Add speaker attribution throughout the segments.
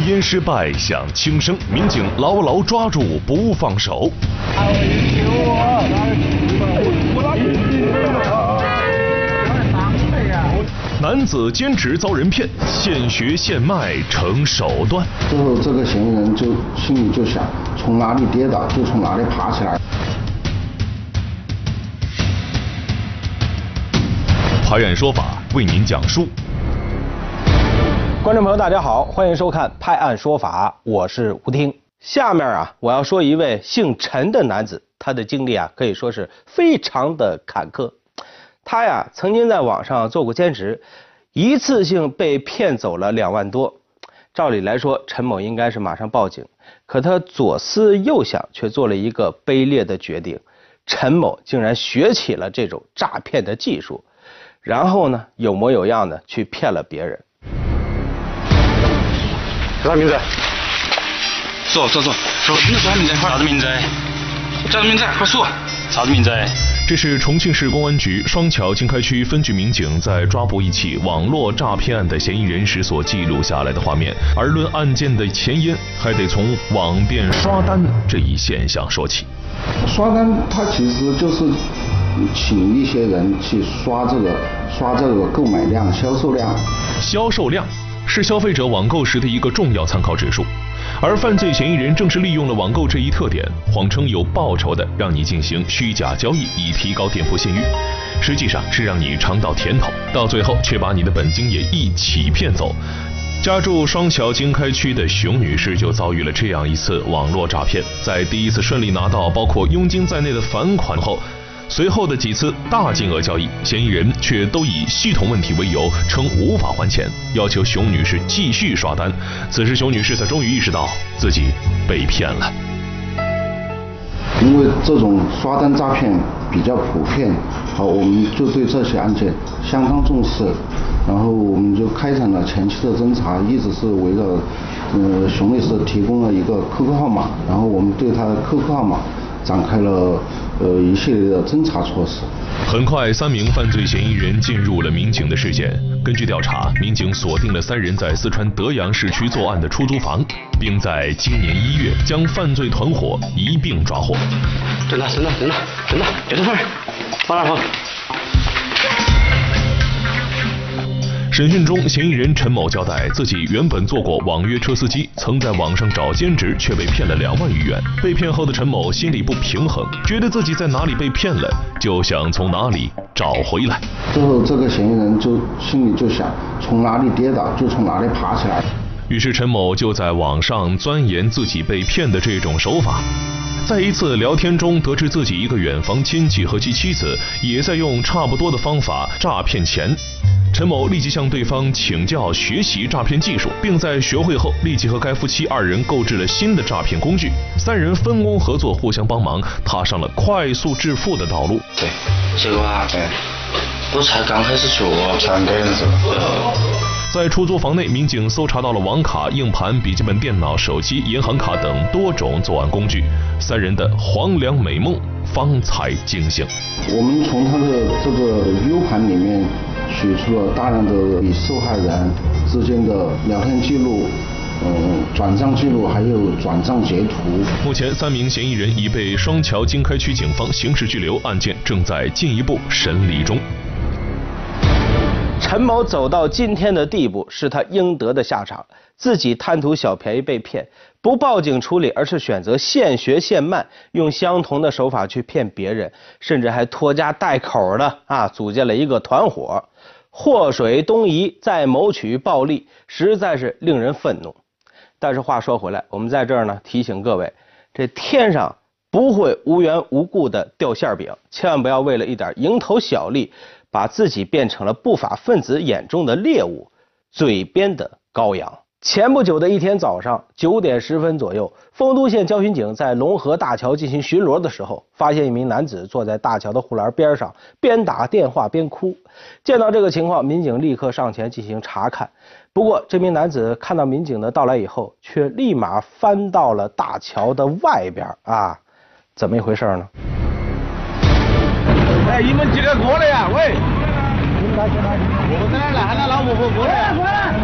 Speaker 1: 烟失败响轻声，民警牢牢抓住不放手。男子坚持遭人骗，现学现卖成手段。
Speaker 2: 最后，这个嫌疑人就心里就想，从哪里跌倒就从哪里爬起来。
Speaker 1: 拍案说法为您讲述。
Speaker 3: 观众朋友，大家好，欢迎收看《拍案说法》，我是吴听。下面啊，我要说一位姓陈的男子，他的经历啊可以说是非常的坎坷。他呀，曾经在网上做过兼职，一次性被骗走了两万多。照理来说，陈某应该是马上报警，可他左思右想，却做了一个卑劣的决定。陈某竟然学起了这种诈骗的技术，然后呢，有模有样的去骗了别人。
Speaker 4: 叫啥名字？说说说说，你叫啥名字？啥子名字？叫啥名字？快说！啥子名字？
Speaker 1: 这是重庆市公安局双桥经开区分局民警在抓捕一起网络诈骗案的嫌疑人时所记录下来的画面。而论案件的前因，还得从网店刷单这一现象说起。
Speaker 2: 刷单，它其实就是请一些人去刷这个刷这个购买量、销售量。
Speaker 1: 销售量是消费者网购时的一个重要参考指数。而犯罪嫌疑人正是利用了网购这一特点，谎称有报酬的让你进行虚假交易，以提高店铺信誉，实际上是让你尝到甜头，到最后却把你的本金也一起骗走。家住双桥经开区的熊女士就遭遇了这样一次网络诈骗，在第一次顺利拿到包括佣金在内的返款后。随后的几次大金额交易，嫌疑人却都以系统问题为由，称无法还钱，要求熊女士继续刷单。此时，熊女士才终于意识到自己被骗了。
Speaker 2: 因为这种刷单诈骗比较普遍，好，我们就对这些案件相当重视，然后我们就开展了前期的侦查，一直是围绕呃熊女士提供了一个 QQ 号码，然后我们对她的 QQ 号码展开了。呃，一系列的侦查措施。
Speaker 1: 很快，三名犯罪嫌疑人进入了民警的视线。根据调查，民警锁定了三人在四川德阳市区作案的出租房，并在今年一月将犯罪团伙一并抓获。
Speaker 4: 真的，真的，真的，真的，就这份，放那放？
Speaker 1: 审讯中，嫌疑人陈某交代，自己原本做过网约车司机，曾在网上找兼职，却被骗了两万余元。被骗后的陈某心里不平衡，觉得自己在哪里被骗了，就想从哪里找回来。
Speaker 2: 最后，这个嫌疑人就心里就想，从哪里跌倒就从哪里爬起来。
Speaker 1: 于是，陈某就在网上钻研自己被骗的这种手法。在一次聊天中，得知自己一个远房亲戚和其妻子也在用差不多的方法诈骗钱。陈某立即向对方请教学习诈骗技术，并在学会后立即和该夫妻二人购置了新的诈骗工具。三人分工合作，互相帮忙，踏上了快速致富的道路。
Speaker 4: 对，这个啊，对，我才刚开始学，
Speaker 2: 全给人是
Speaker 1: 在出租房内，民警搜查到了网卡、硬盘、笔记本电脑、手机、银行卡等多种作案工具。三人的黄粱美梦方才惊醒。
Speaker 2: 我们从他的这个 U 盘里面。取出了大量的与受害人之间的聊天记录、嗯转账记录，还有转账截图。
Speaker 1: 目前，三名嫌疑人已被双桥经开区警方刑事拘留，案件正在进一步审理中。
Speaker 3: 陈某走到今天的地步，是他应得的下场。自己贪图小便宜被骗，不报警处理，而是选择现学现卖，用相同的手法去骗别人，甚至还拖家带口的啊，组建了一个团伙。祸水东移，再谋取暴利，实在是令人愤怒。但是话说回来，我们在这儿呢提醒各位，这天上不会无缘无故的掉馅饼，千万不要为了一点蝇头小利，把自己变成了不法分子眼中的猎物，嘴边的羔羊。前不久的一天早上九点十分左右，丰都县交巡警在龙河大桥进行巡逻的时候，发现一名男子坐在大桥的护栏边上，边打电话边哭。见到这个情况，民警立刻上前进行查看。不过，这名男子看到民警的到来以后，却立马翻到了大桥的外边啊，怎么一回事呢？
Speaker 5: 哎，你们几个过来呀？喂，我们在哪来？喊他老婆婆过来。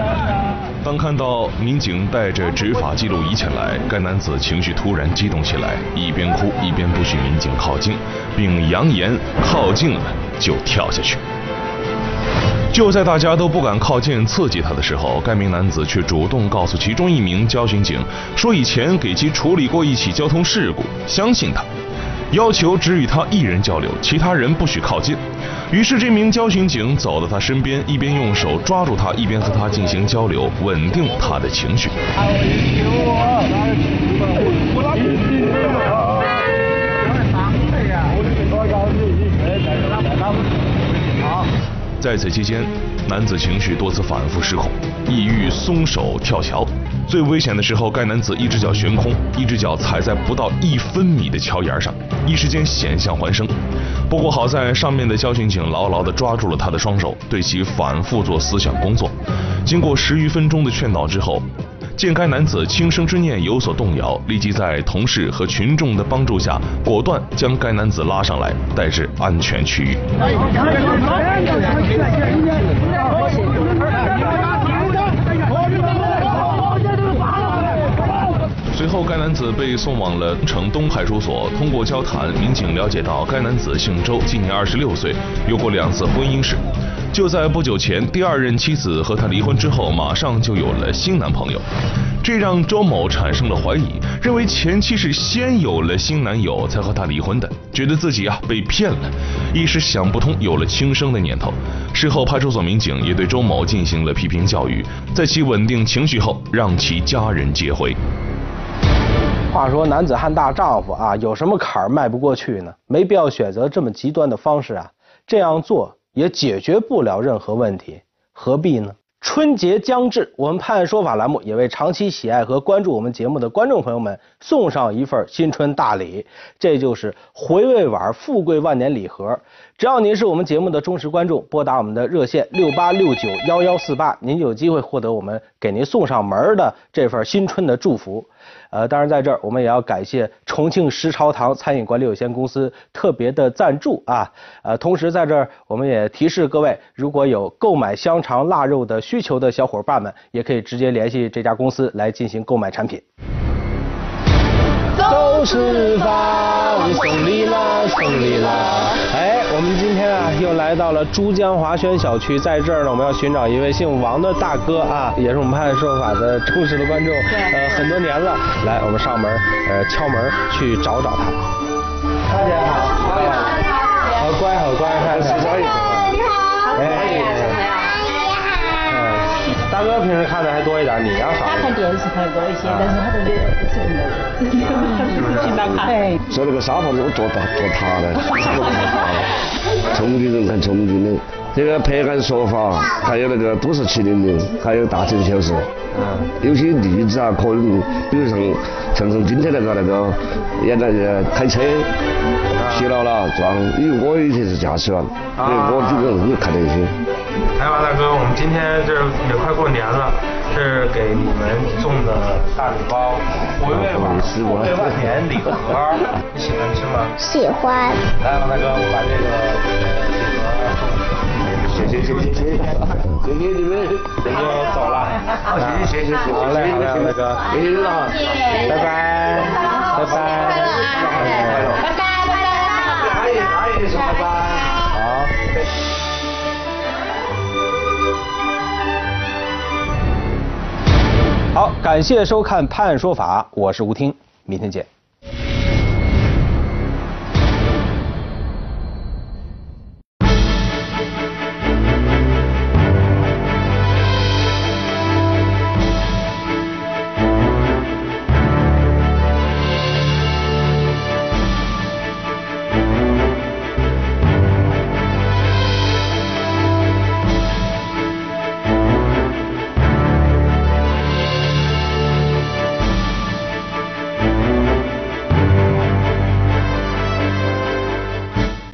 Speaker 1: 当看到民警带着执法记录仪前来，该男子情绪突然激动起来，一边哭 一边不许民警靠近，并扬言靠近了就跳下去。就在大家都不敢靠近刺激他的时候，该名男子却主动告诉其中一名交巡警，说以前给其处理过一起交通事故，相信他，要求只与他一人交流，其他人不许靠近。于是，这名交巡警走到他身边，一边用手抓住他，一边和他进行交流，稳定他的情绪。在此期间，男子情绪多次反复失控，意欲松手跳桥。最危险的时候，该男子一只脚悬空，一只脚踩在不到一分米的桥沿上，一时间险象环生。不过好在上面的交巡警牢牢地抓住了他的双手，对其反复做思想工作。经过十余分钟的劝导之后，见该男子轻生之念有所动摇，立即在同事和群众的帮助下，果断将该男子拉上来，带至安全区域。随后，该男子被送往了城东派出所。通过交谈，民警了解到，该男子姓周，今年二十六岁，有过两次婚姻史。就在不久前，第二任妻子和他离婚之后，马上就有了新男朋友，这让周某产生了怀疑，认为前妻是先有了新男友才和他离婚的，觉得自己啊被骗了，一时想不通，有了轻生的念头。事后，派出所民警也对周某进行了批评教育，在其稳定情绪后，让其家人接回。
Speaker 3: 话说，男子汉大丈夫啊，有什么坎儿迈不过去呢？没必要选择这么极端的方式啊，这样做。也解决不了任何问题，何必呢？春节将至，我们判案说法栏目也为长期喜爱和关注我们节目的观众朋友们送上一份新春大礼，这就是回味碗富贵万年礼盒。只要您是我们节目的忠实观众，拨打我们的热线六八六九幺幺四八，您就有机会获得我们给您送上门的这份新春的祝福。呃，当然在这儿，我们也要感谢重庆石朝堂餐饮管理有限公司特别的赞助啊。呃，同时在这儿，我们也提示各位，如果有购买香肠腊肉的需求的小伙伴们，也可以直接联系这家公司来进行购买产品。都是饭，送礼啦，送礼啦！哎，我们今天啊又来到了珠江华轩小区，在这儿呢，我们要寻找一位姓王的大哥啊，也是我们判案说法的忠实的观众，呃，很多年了。来，我们上门，呃，敲门去找找他。大姐好，好好乖，好乖，看看。你好，哎。大哥平时看的还多一点，你要少。
Speaker 5: 他看电视看的多一些，但是他的脸不是很多。经常 看。
Speaker 6: 说那个沙发是我坐大坐塌的，重庆人看重庆的，这个拍案说法，还有那个都市七零零，还有大城小事。嗯。有些例子啊，可能比如像像从今天那个那个演那个开车，疲劳了撞，因为我以前是驾驶员，所以我基本上会看那些。
Speaker 3: 来吧，大哥，我们今天这也快过年了，这是给你们送的大礼包，回味碗富贵万年礼盒，你喜欢吃吗？
Speaker 7: 喜欢。
Speaker 3: 来吧，大哥，我把这个礼盒送你。
Speaker 6: 谢谢谢谢谢谢，谢谢你们，
Speaker 3: 我就走了。
Speaker 6: 谢谢谢谢谢谢，
Speaker 3: 好嘞好嘞，大哥，
Speaker 6: 谢谢了，
Speaker 3: 拜拜，拜拜，
Speaker 7: 拜拜，拜拜，
Speaker 6: 阿姨阿姨说拜拜。
Speaker 3: 好，感谢收看《判案说法》，我是吴听，明天见。